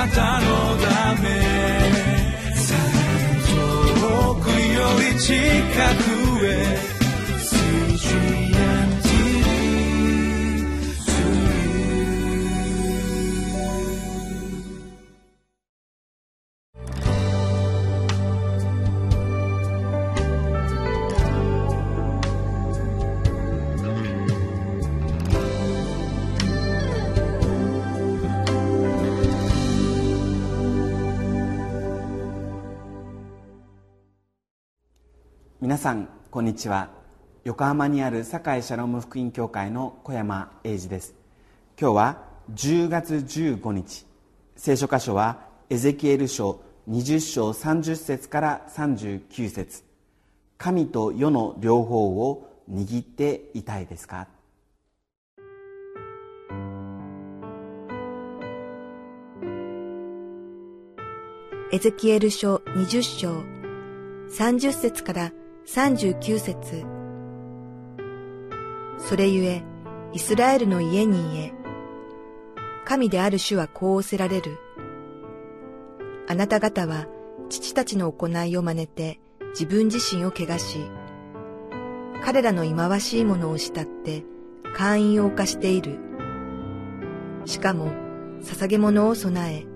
なたのため。遠くより近く。皆さんこんにちは。横浜にある堺シャローム福音教会の小山英二です。今日は10月15日。聖書箇所はエゼキエル書20章30節から39節。神と世の両方を握っていたいですか？エゼキエル書20章30節から39節それゆえ、イスラエルの家に言え、神である主はこう仰せられる。あなた方は父たちの行いを真似て自分自身を汚し、彼らの忌まわしいものを慕って会員を犯している。しかも、捧げ物を備え、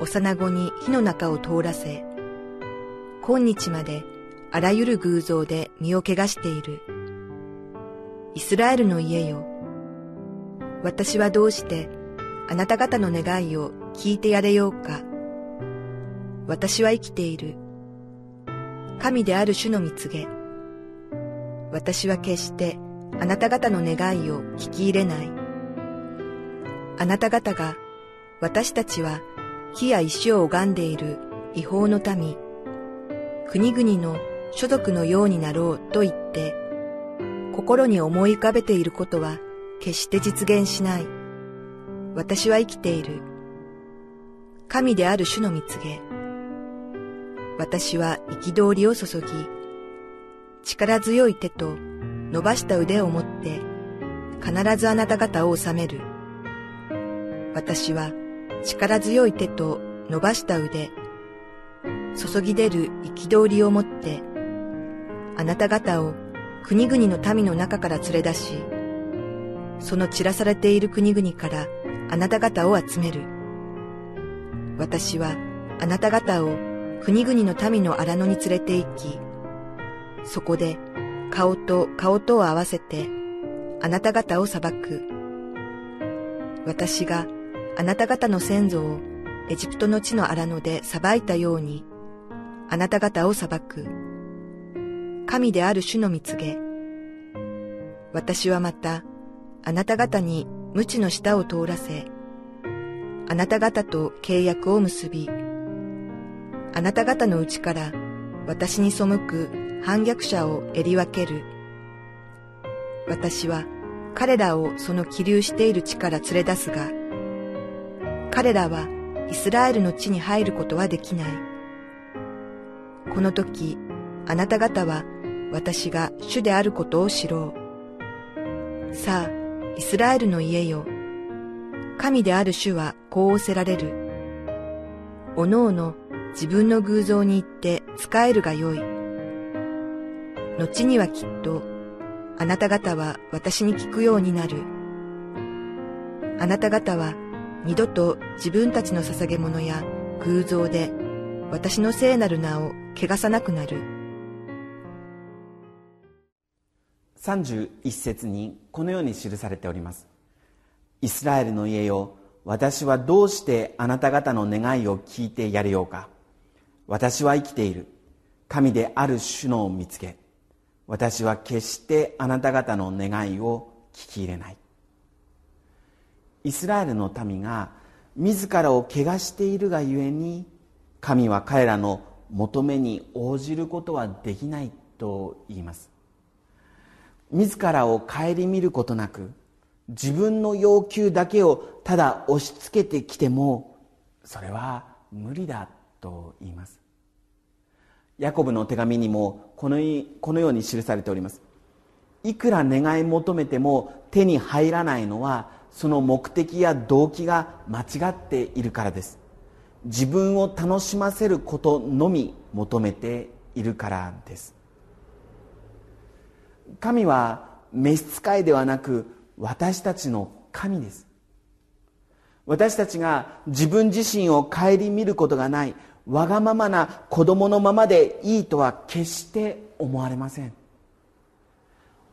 幼子に火の中を通らせ、今日まであらゆる偶像で身を汚している。イスラエルの家よ。私はどうしてあなた方の願いを聞いてやれようか。私は生きている。神である主の見告げ。私は決してあなた方の願いを聞き入れない。あなた方が私たちは木や石を拝んでいる違法の民、国々の所属のようになろうと言って、心に思い浮かべていることは決して実現しない。私は生きている。神である主の見告げ。私は憤りを注ぎ、力強い手と伸ばした腕を持って、必ずあなた方を治める。私は力強い手と伸ばした腕、注ぎ出る憤りを持って、あなた方を国々の民の中から連れ出し、その散らされている国々からあなた方を集める。私はあなた方を国々の民の荒野に連れて行き、そこで顔と顔とを合わせてあなた方を裁く。私があなた方の先祖をエジプトの地の荒野で裁いたように、あなた方を裁く。神である主の見告げ。私はまた、あなた方に無知の下を通らせ、あなた方と契約を結び、あなた方のうちから私に背く反逆者をえり分ける。私は彼らをその起立している地から連れ出すが、彼らはイスラエルの地に入ることはできない。この時、あなた方は私が主であることを知ろう。さあ、イスラエルの家よ。神である主はこう仰せられる。おのおの自分の偶像に行って使えるがよい。後にはきっと、あなた方は私に聞くようになる。あなた方は二度と自分たちの捧げ物や偶像で私の聖なる名を汚さなくなる。31節にこのように記されております。イスラエルの家よ私はどうしてあなた方の願いを聞いてやれようか。私は生きている。神である主のを見つけ。私は決してあなた方の願いを聞き入れない。イスラエルの民が自らを汚しているがゆえに神は彼らの求めに応じることはできないと言います。自らを顧みることなく自分の要求だけをただ押し付けてきてもそれは無理だと言います。ヤコブの手紙にもこのこのように記されております。いくら願い求めても手に入らないのはその目的や動機が間違っているからです。自分を楽しませることのみ求めているからです。神は召使いではなく私たちの神です。私たちが自分自身を顧みることがないわがままな子供のままでいいとは決して思われません。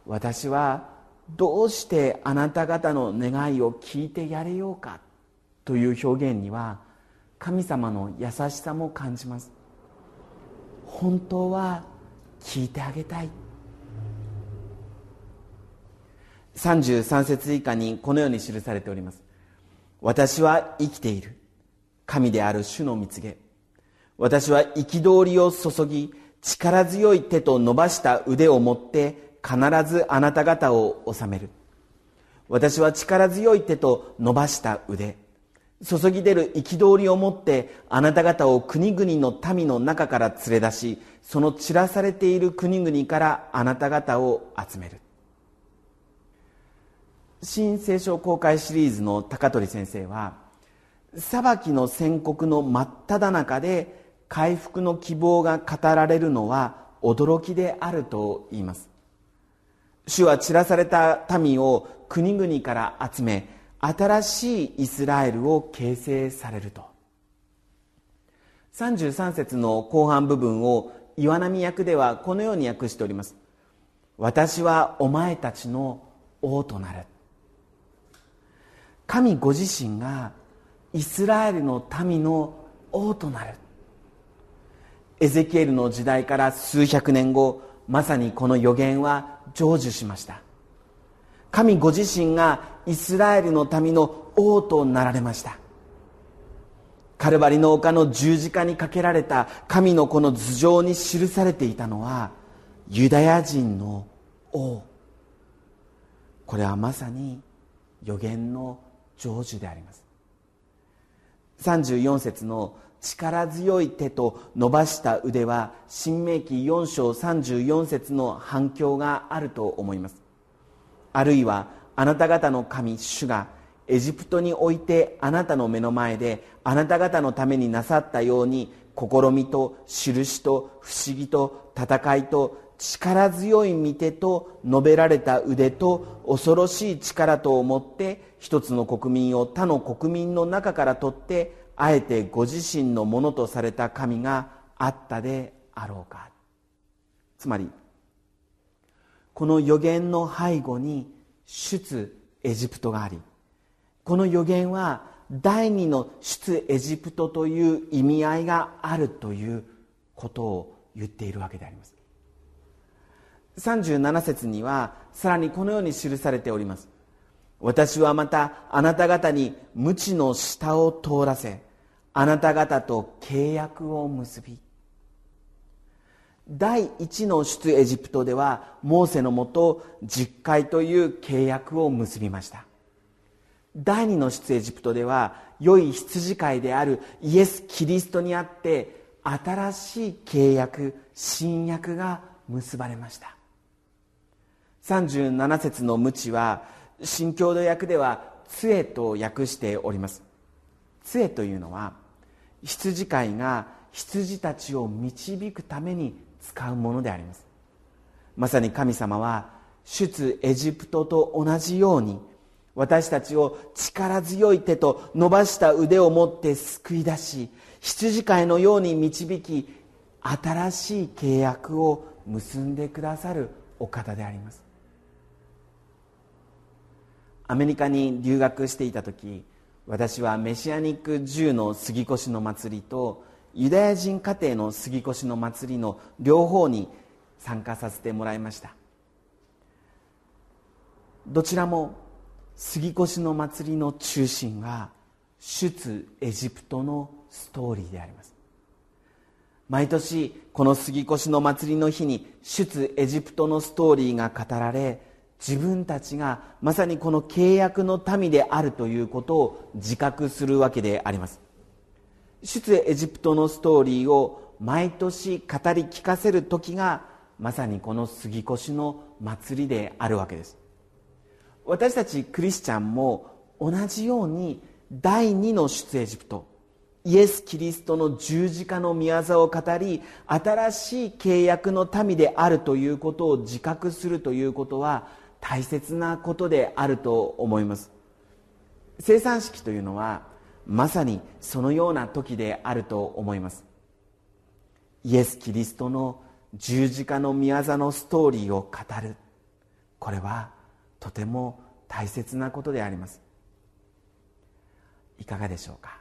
私はどうしてあなた方の願いを聞いてやれようかという表現には神様の優しさも感じます。本当は聞いてあげたい。33節以下にこのように記されております。私は生きている。神である主の蜜げ私は憤りを注ぎ力強い手と伸ばした腕を持って必ずあなた方を治める。私は力強い手と伸ばした腕。注ぎ出る憤りを持ってあなた方を国々の民の中から連れ出しその散らされている国々からあなた方を集める。新聖書公開シリーズの高取先生は裁きの宣告の真っ只中で回復の希望が語られるのは驚きであると言います。主は散らされた民を国々から集め新しいイスラエルを形成されると。33節の後半部分を岩波役ではこのように訳しております。私はお前たちの王となる。神ご自身がイスラエルの民の王となる。エゼキエルの時代から数百年後まさにこの予言は成就しました。神ご自身がイスラエルの民の王となられました。カルバリの丘の十字架にかけられた神のこの頭上に記されていたのはユダヤ人の王。これはまさに予言の成就であります。34節の力強い手と伸ばした腕は新明記4章34節の反響があると思います。あるいはあなた方の神主がエジプトにおいてあなたの目の前であなた方のためになさったように試みと印と不思議と戦いと力強い御手と述べられた腕と恐ろしい力と思って一つの国民を他の国民の中から取ってあえてご自身のものとされた神があったであろうか。つまりこの予言の背後に出エジプトがありこの予言は第二の出エジプトという意味合いがあるということを言っているわけであります。37節にはさらにこのように記されております。私はまたあなた方に無知の下を通らせあなた方と契約を結び第一の出エジプトではモーセのもと実会という契約を結びました。第二の出エジプトでは良い羊飼いであるイエス・キリストにあって新しい契約新約が結ばれました。37節の無知は新共同訳では杖と訳しております。杖というのは羊飼いが羊たちを導くために使うものであります。まさに神様は出エジプトと同じように私たちを力強い手と伸ばした腕を持って救い出し羊飼いのように導き新しい契約を結んでくださるお方であります。アメリカに留学していた時私はメシアニック10の杉越の祭りとユダヤ人家庭の杉越の祭りの両方に参加させてもらいました。どちらも杉越の祭りの中心は出エジプトのストーリーであります。毎年この杉越の祭りの日に出エジプトのストーリーが語られ自分たちがまさにこの契約の民であるということを自覚するわけであります。出エジプトのストーリーを毎年語り聞かせる時がまさにこの杉越の祭りであるわけです。私たちクリスチャンも同じように第二の出エジプトイエス・キリストの十字架の御業を語り新しい契約の民であるということを自覚するということは大切なことであると思います。生産式というのはまさにそのような時であると思います。イエス・キリストの十字架の御業のストーリーを語る。これはとても大切なことであります。いかがでしょうか？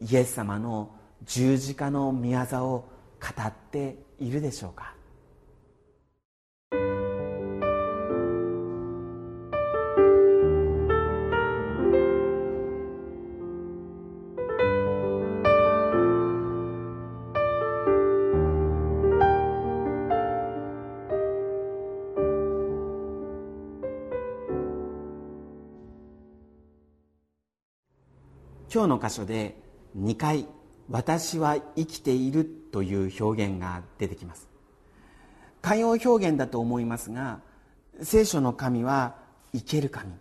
イエス様の十字架の御業を語っているでしょうか？今日の箇所で2回「私は生きている」という表現が出てきます。慣用表現だと思いますが聖書の神は生ける神。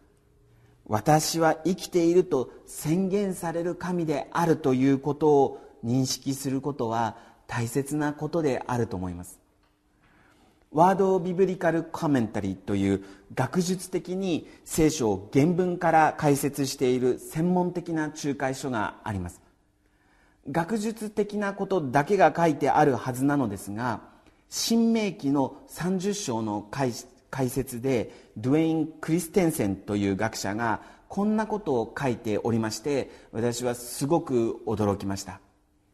私は生きていると宣言される神であるということを認識することは大切なことであると思います。ワード・ビブリカル・コメンタリーという学術的に聖書を原文から解説している専門的な仲介書があります。学術的なことだけが書いてあるはずなのですが新明記の30章の解説でドゥエイン・クリステンセンという学者がこんなことを書いておりまして私はすごく驚きました。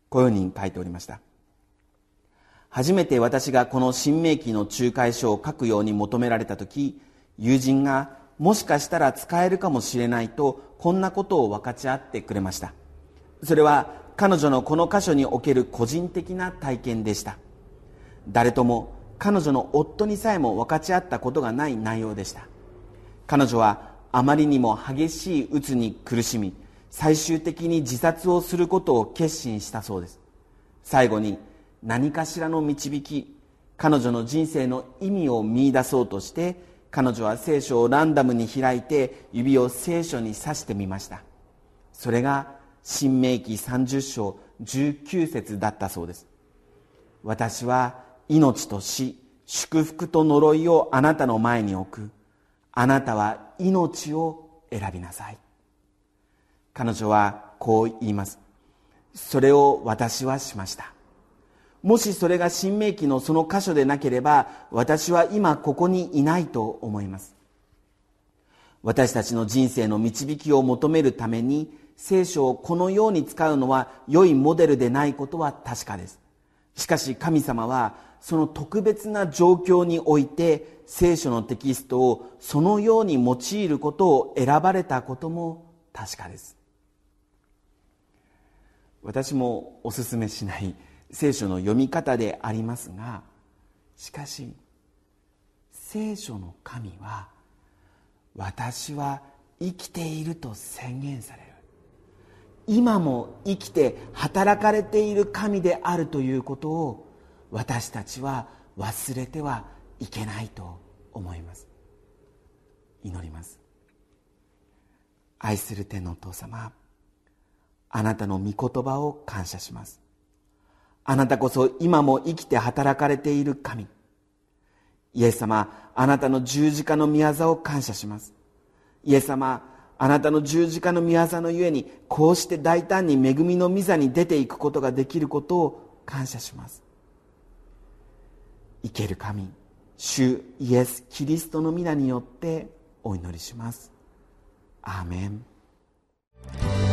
このように書いておりました。初めて私がこの新明記の仲介書を書くように求められた時友人がもしかしたら使えるかもしれないとこんなことを分かち合ってくれました。それは彼女のこの箇所における個人的な体験でした。誰とも彼女の夫にさえも分かち合ったことがない内容でした。彼女はあまりにも激しい鬱に苦しみ最終的に自殺をすることを決心したそうです。最後に何かしらの導き彼女の人生の意味を見いだそうとして彼女は聖書をランダムに開いて指を聖書に指してみました。それが新明記30章19節だったそうです。私は命と死祝福と呪いをあなたの前に置く。あなたは命を選びなさい。彼女はこう言います。それを私はしました。もしそれが新明記のその箇所でなければ私は今ここにいないと思います。私たちの人生の導きを求めるために聖書をこのように使うのは良いモデルでないことは確かです。しかし神様はその特別な状況において聖書のテキストをそのように用いることを選ばれたことも確かです。私もおすすめしない聖書の読み方でありますがしかし聖書の神は私は生きていると宣言される。今も生きて働かれている神であるということを私たちは忘れてはいけないと思います。祈ります。愛する天のお父様あなたの御言葉を感謝します。あなたこそ今も生きて働かれている神。イエス様あなたの十字架の御業を感謝します。イエス様あなたの十字架の御業のゆえにこうして大胆に恵みの御座に出ていくことができることを感謝します。生ける神主イエス・キリストの皆によってお祈りします。アーメン。